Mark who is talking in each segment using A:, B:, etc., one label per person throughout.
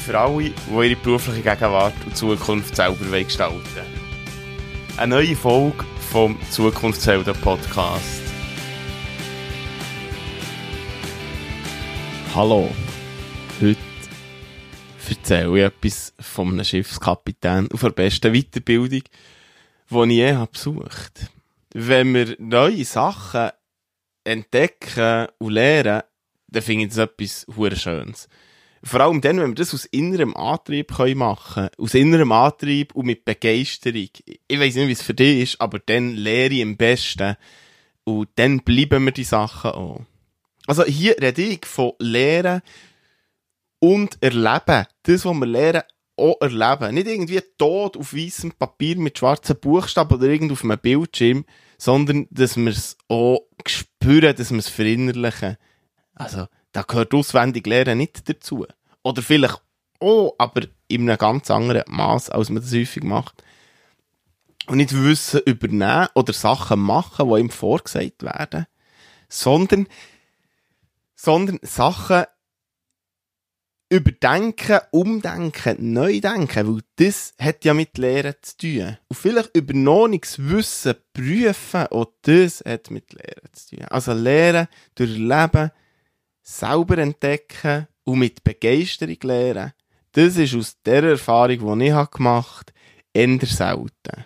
A: für alle, die ihre berufliche Gegenwart und Zukunft selber gestalten wollen. Eine neue Folge vom Zukunftshelden Podcast. Hallo, heute erzähle ich etwas von einem Schiffskapitän auf der besten Weiterbildung, die ich je habe besucht Wenn wir neue Sachen entdecken und lernen, dann finde ich das etwas Schönes. Vor allem dann, wenn wir das aus innerem Antrieb machen können. Aus innerem Antrieb und mit Begeisterung. Ich weiß nicht, wie es für dich ist, aber dann lehre ich am besten. Und dann bleiben mir die Sachen auch. Also hier rede ich von Lehren und Erleben. Das, was wir lernen, auch erleben. Nicht irgendwie tot auf weißem Papier mit schwarzen Buchstaben oder irgend auf einem Bildschirm, sondern dass wir es auch spüren, dass wir es verinnerlichen. Also, da gehört auswendig Lernen nicht dazu. Oder vielleicht auch, aber in einem ganz anderen Maß, als man das häufig macht. Und nicht Wissen übernehmen oder Sachen machen, die ihm vorgesagt werden, sondern, sondern Sachen überdenken, umdenken, neu denken, weil das hat ja mit Lehren zu tun. Und vielleicht übernommtes Wissen prüfen, auch das hat mit Lehren zu tun. Also Lehren durch Leben, selber entdecken und mit Begeisterung lernen, das ist aus der Erfahrung, die ich gemacht habe, eher selten.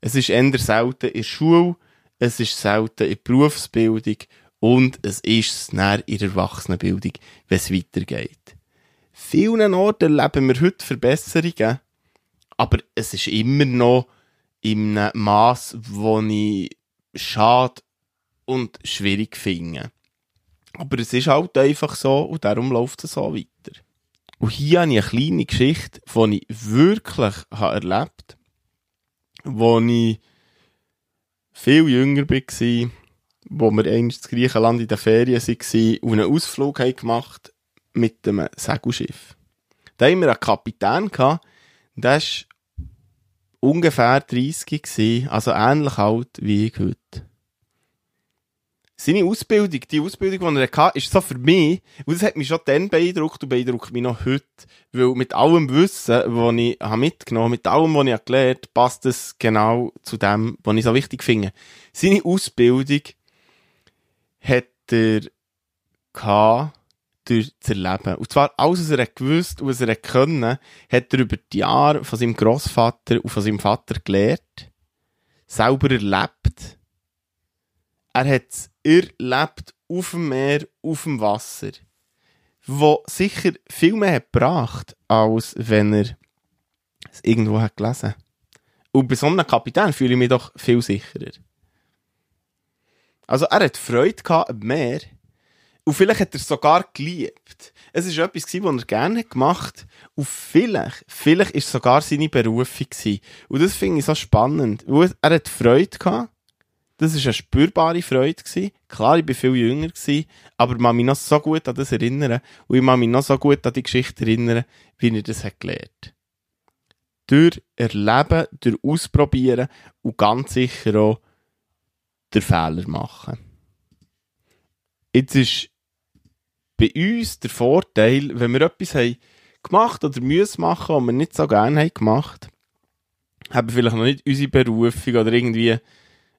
A: Es ist eher selten in der Schule, es ist selten in der Berufsbildung und es ist es in der Erwachsenenbildung, wenn es weitergeht. Vielen Orten erleben wir heute Verbesserungen, aber es ist immer noch einem Mass, wo ich schade und schwierig finde. Aber es ist halt einfach so und darum läuft es so weiter. Und hier habe ich eine kleine Geschichte, die ich wirklich habe erlebt habe, wo ich viel jünger war, wo wir eigentlich in Griechenland in den Ferien waren und einen Ausflug haben gemacht mit einem Segelschiff. Da haben wir einen Kapitän der war ungefähr 30 also ähnlich alt wie ich heute seine Ausbildung, die Ausbildung, die er hatte, ist so für mich, und das hat mich schon dann beeindruckt und beeindruckt mich noch heute, weil mit allem Wissen, das ich habe mitgenommen mit allem, was ich gelernt habe, passt es genau zu dem, was ich so wichtig finde. Seine Ausbildung hat er gehabt, durch das Erleben. Und zwar alles, was er gewusst und was er können, hat er über die Jahre von seinem Großvater und von seinem Vater gelernt, selber erlebt, er hat erlebt auf dem Meer, auf dem Wasser, wo sicher viel mehr hat gebracht, als wenn er es irgendwo hat gelesen. Und bei so einem Kapitän fühle ich mich doch viel sicherer. Also er hat Freude gehabt am Meer und vielleicht hat er es sogar geliebt. Es ist etwas gewesen, was er gerne gemacht hat. Und vielleicht, vielleicht ist es sogar seine Berufung. Und das finde ich so spannend. Er hat Freude gehabt das war eine spürbare Freude. Gewesen. Klar, ich war viel jünger, gewesen, aber ich kann mich noch so gut an das erinnern und ich kann mich noch so gut an die Geschichte erinnern, wie er das gelernt Durch Erleben, durch Ausprobieren und ganz sicher auch den Fehler machen. Jetzt ist bei uns der Vorteil, wenn wir etwas haben gemacht oder müssen machen, was wir nicht so gerne haben gemacht, haben wir vielleicht noch nicht unsere Berufung oder irgendwie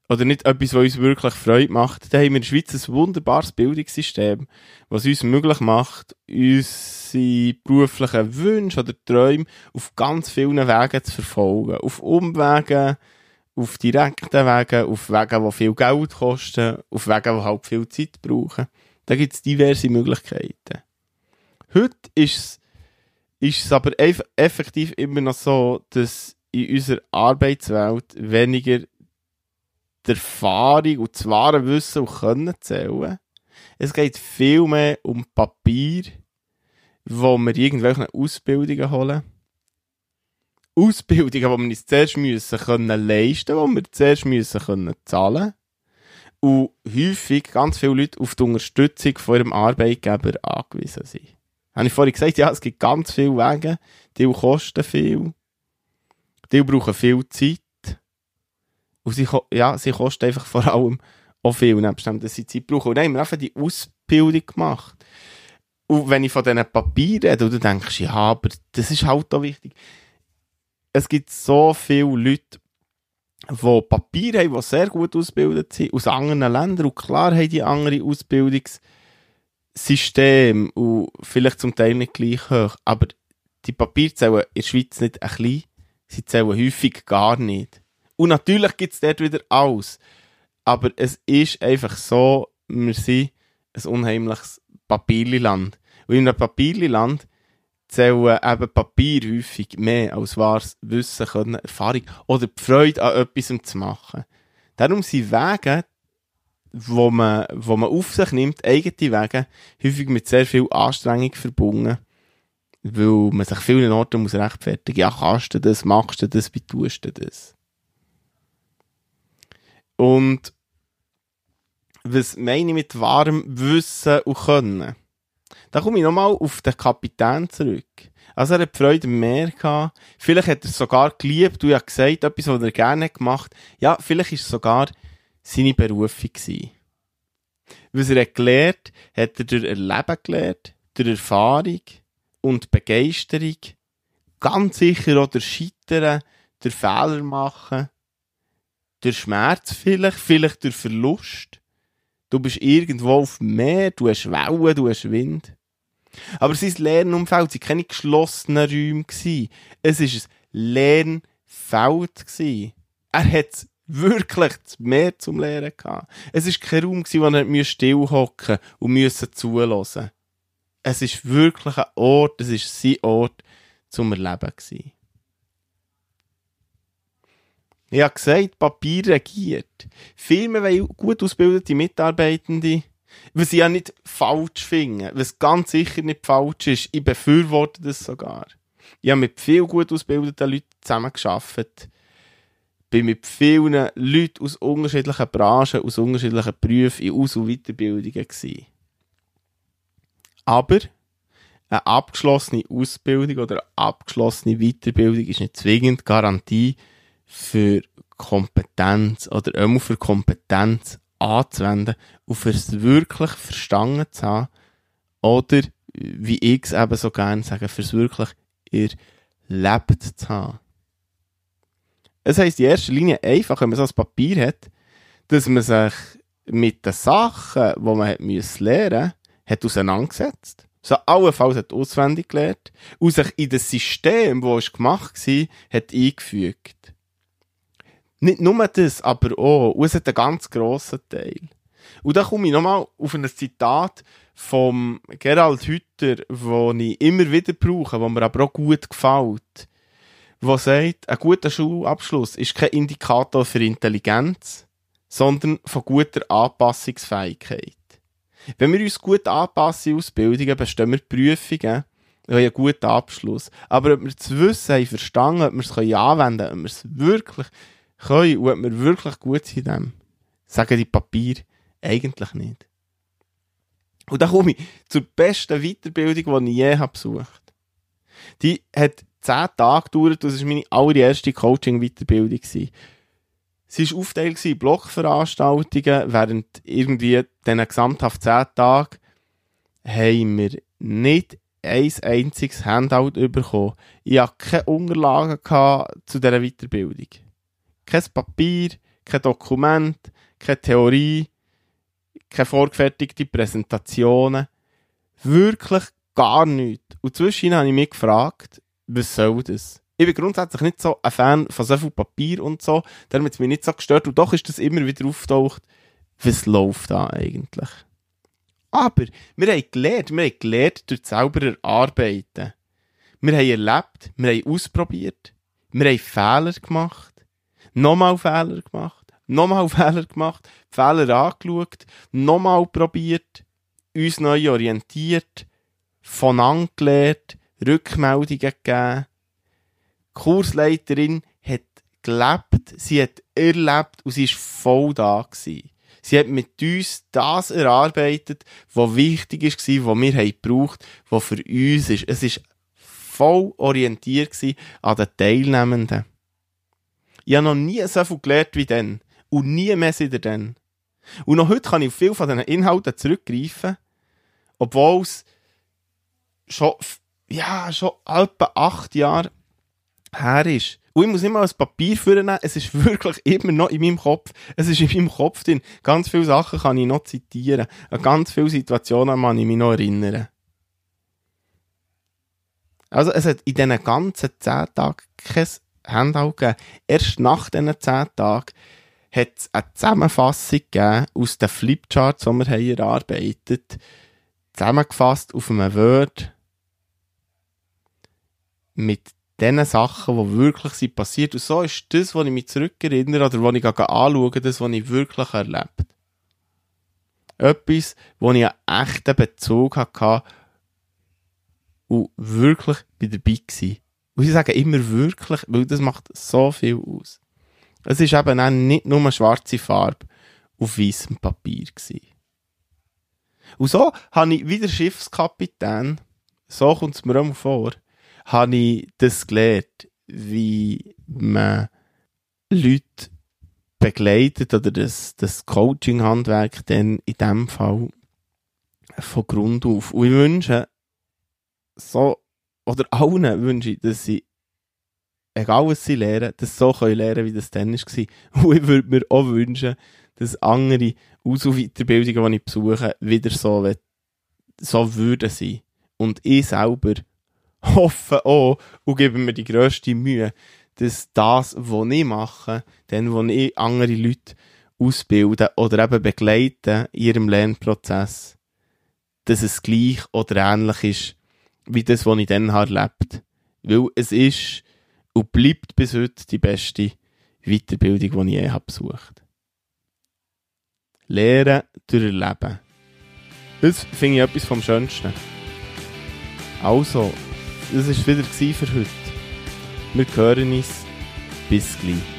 A: oder nicht etwas, was uns wirklich Freude macht, dann haben wir in der Schweiz ein wunderbares Bildungssystem, was uns möglich macht, unsere beruflichen Wünsche oder Träume auf ganz vielen Wegen zu verfolgen. Auf Umwegen, auf direkten Wegen, auf Wegen, die viel Geld kosten, auf Wegen, die halt viel Zeit brauchen. Da gibt es diverse Möglichkeiten. Heute ist es, ist es aber effektiv immer noch so, dass in unserer Arbeitswelt weniger die Erfahrung und das wahre Wissen und Können zählen. Es geht viel mehr um Papier, wo wir irgendwelche Ausbildungen holen. Ausbildungen, die wir uns zuerst müssen können leisten, die wir zuerst müssen können zahlen. Und häufig ganz viele Leute auf die Unterstützung von ihrem Arbeitgeber angewiesen sind. Habe ich vorhin gesagt, ja, es gibt ganz viele Wege, die kosten viel, die brauchen viel Zeit. Und sie, ja, sie kosten einfach vor allem auch viel, nebst dem, dass sie Zeit brauchen. Und dann haben wir einfach die Ausbildung gemacht. Und wenn ich von diesen Papieren rede, du denkst, ja, aber das ist halt auch wichtig. Es gibt so viele Leute, die Papiere haben, die sehr gut ausgebildet sind, aus anderen Ländern. Und klar haben die andere Ausbildungssysteme und vielleicht zum Teil nicht gleich hoch. Aber die Papiere zählen in der Schweiz nicht ein klein, sie zählen häufig gar nicht. Und natürlich gibt es dort wieder alles. Aber es ist einfach so, wir sind ein unheimliches Papierland. Und in einem Papierland zählen eben Papier häufig mehr als wahres Wissen, Können, Erfahrung oder die Freude an etwas zu machen. Darum sind Wege, wo man, wo man auf sich nimmt, eigene Wege, häufig mit sehr viel Anstrengung verbunden, weil man sich vielen Orten muss rechtfertigen, ja, kannst du das, machst du das, wie tust du das? Und was meine ich mit wahrem Wissen und Können? Da komme ich nochmal auf den Kapitän zurück. Also er hat Freude im Meer gehabt. Vielleicht hat er es sogar geliebt. Du hast gesagt, etwas, was er gerne gemacht Ja, vielleicht ist es sogar seine Berufung gewesen. Was er hat gelernt, hat er durch Erleben gelernt, durch Erfahrung und Begeisterung. Ganz sicher auch durch Scheitern, durch Fehler machen, durch Schmerz vielleicht, vielleicht durch Verlust. Du bist irgendwo auf dem Meer, du hast Wellen, du hast Wind. Aber sein Lernumfeld waren keine geschlossenen Räume. Es war ein Lernfeld. Er hat wirklich mehr zum Lernen gehabt. Es war kein Raum, wo er stillhocken und müssen zulassen. Es ist wirklich ein Ort, es ist sein Ort zum Erleben gewesen. Ich habe gesagt, Papier regiert. Firmen wollen gut ausgebildete Mitarbeitende, was ich ja nicht falsch finde, was ganz sicher nicht falsch ist. Ich befürworte das sogar. Ich habe mit vielen gut ausgebildeten Leuten zusammengearbeitet. Bin mit vielen Leuten aus unterschiedlichen Branchen, aus unterschiedlichen Berufen in Aus- und Weiterbildungen. Aber eine abgeschlossene Ausbildung oder eine abgeschlossene Weiterbildung ist nicht zwingend Garantie für Kompetenz oder immer für Kompetenz anzuwenden und fürs wirklich verstanden zu haben oder, wie ich es eben so gerne sage, fürs wirklich erlebt zu haben. Es heisst in erster Linie einfach, wenn man so ein Papier hat, dass man sich mit den Sachen, die man hat müssen lernen hat auseinandergesetzt. So allenfalls hat auswendig gelernt und sich in das System, das gemacht war, hat eingefügt. Nicht nur das, aber auch. Es hat einen ganz grossen Teil. Und da komme ich nochmal auf ein Zitat vom Gerald Hütter, das ich immer wieder brauche, wo mir aber auch gut gefällt. Wo sagt, ein guter Schulabschluss ist kein Indikator für Intelligenz, sondern von guter Anpassungsfähigkeit. Wenn wir uns gut anpassen in Ausbildungen, bestehen wir Prüfungen, haben einen guten Abschluss. Aber ob wir das Wissen haben verstanden, ob wir es anwenden können, ob wir es wirklich können und ob wir wirklich gut sind in dem, sagen die Papier eigentlich nicht. Und dann komme ich zur besten Weiterbildung, die ich je habe besucht. Die hat zehn Tage gedauert und das war meine allererste Coaching-Weiterbildung. Sie war aufgeteilt in Blockveranstaltungen, während irgendwie diesen gesamthaft zehn Tagen haben wir nicht ein einziges Handout bekommen. Ich hatte keine Unterlagen zu dieser Weiterbildung. Kein Papier, kein Dokument, keine Theorie, keine vorgefertigte Präsentationen. Wirklich gar nichts. Und zwischen habe ich mich gefragt, was soll das? Ich bin grundsätzlich nicht so ein Fan von so viel Papier und so. Darum hat es mich nicht so gestört. Und doch ist das immer wieder auftaucht, was läuft da eigentlich? Aber wir haben gelernt, wir haben gelernt durch selber erarbeiten. Wir haben erlebt, wir haben ausprobiert, wir haben Fehler gemacht nochmal Fehler gemacht, nochmal Fehler gemacht, Fehler angeschaut, nochmal probiert, uns neu orientiert, voneinander gelernt, Rückmeldungen gegeben. Die Kursleiterin hat gelebt, sie hat erlebt und sie ist voll da gewesen. Sie hat mit uns das erarbeitet, was wichtig ist, was wir haben gebraucht, was für uns ist. Es ist voll orientiert an den Teilnehmenden. Ich habe noch nie so viel gelernt wie dann. Und nie mehr seit dann. Und noch heute kann ich auf viele von diesen Inhalten zurückgreifen, obwohl es schon, ja, schon etwa acht Jahre her ist. Und ich muss immer ein Papier führen, es ist wirklich immer noch in meinem Kopf. Es ist in meinem Kopf drin. Ganz viele Sachen kann ich noch zitieren. An ganz viele Situationen kann ich mich noch erinnern. Also, es hat in diesen ganzen zehn Tagen kein Handout gegeben. Erst nach diesen zehn Tagen hat es eine Zusammenfassung gegeben aus den Flipcharts, die wir haben erarbeitet Zusammengefasst auf einem Word mit den Sachen, die wirklich sind passiert. Und so ist das, was ich mich zurückerinnere oder was ich anschaue, das, was ich wirklich erlebt Etwas, wo ich einen echten Bezug hatte und wirklich bei dabei war. Und ich sage immer wirklich, weil das macht so viel aus. Es ist eben auch nicht nur eine schwarze Farbe auf weißem Papier gewesen. Und so habe ich wie der Schiffskapitän, so kommt es mir auch vor, habe ich das gelernt, wie man Leute begleitet oder das, das Coaching-Handwerk dann in dem Fall von Grund auf. Und ich wünsche so, oder allen wünsche ich, dass sie, egal was sie lernen, das so können lernen, wie das dann war. Und ich würde mir auch wünschen, dass andere Aus- und Weiterbildungen, die ich besuche, wieder so, so würden sein. Und ich selber hoffe auch und gebe mir die grösste Mühe, dass das, was ich mache, dann, wo ich andere Leute ausbilde oder eben begleite in ihrem Lernprozess, dass es gleich oder ähnlich ist, wie das, was ich dann habe erlebt. Weil es ist und bleibt bis heute die beste Weiterbildung, die ich je habe besucht. Lehren durch Erleben. Das finde ich etwas vom Schönsten. Also, das war wieder für heute. Wir hören uns. Bis gleich.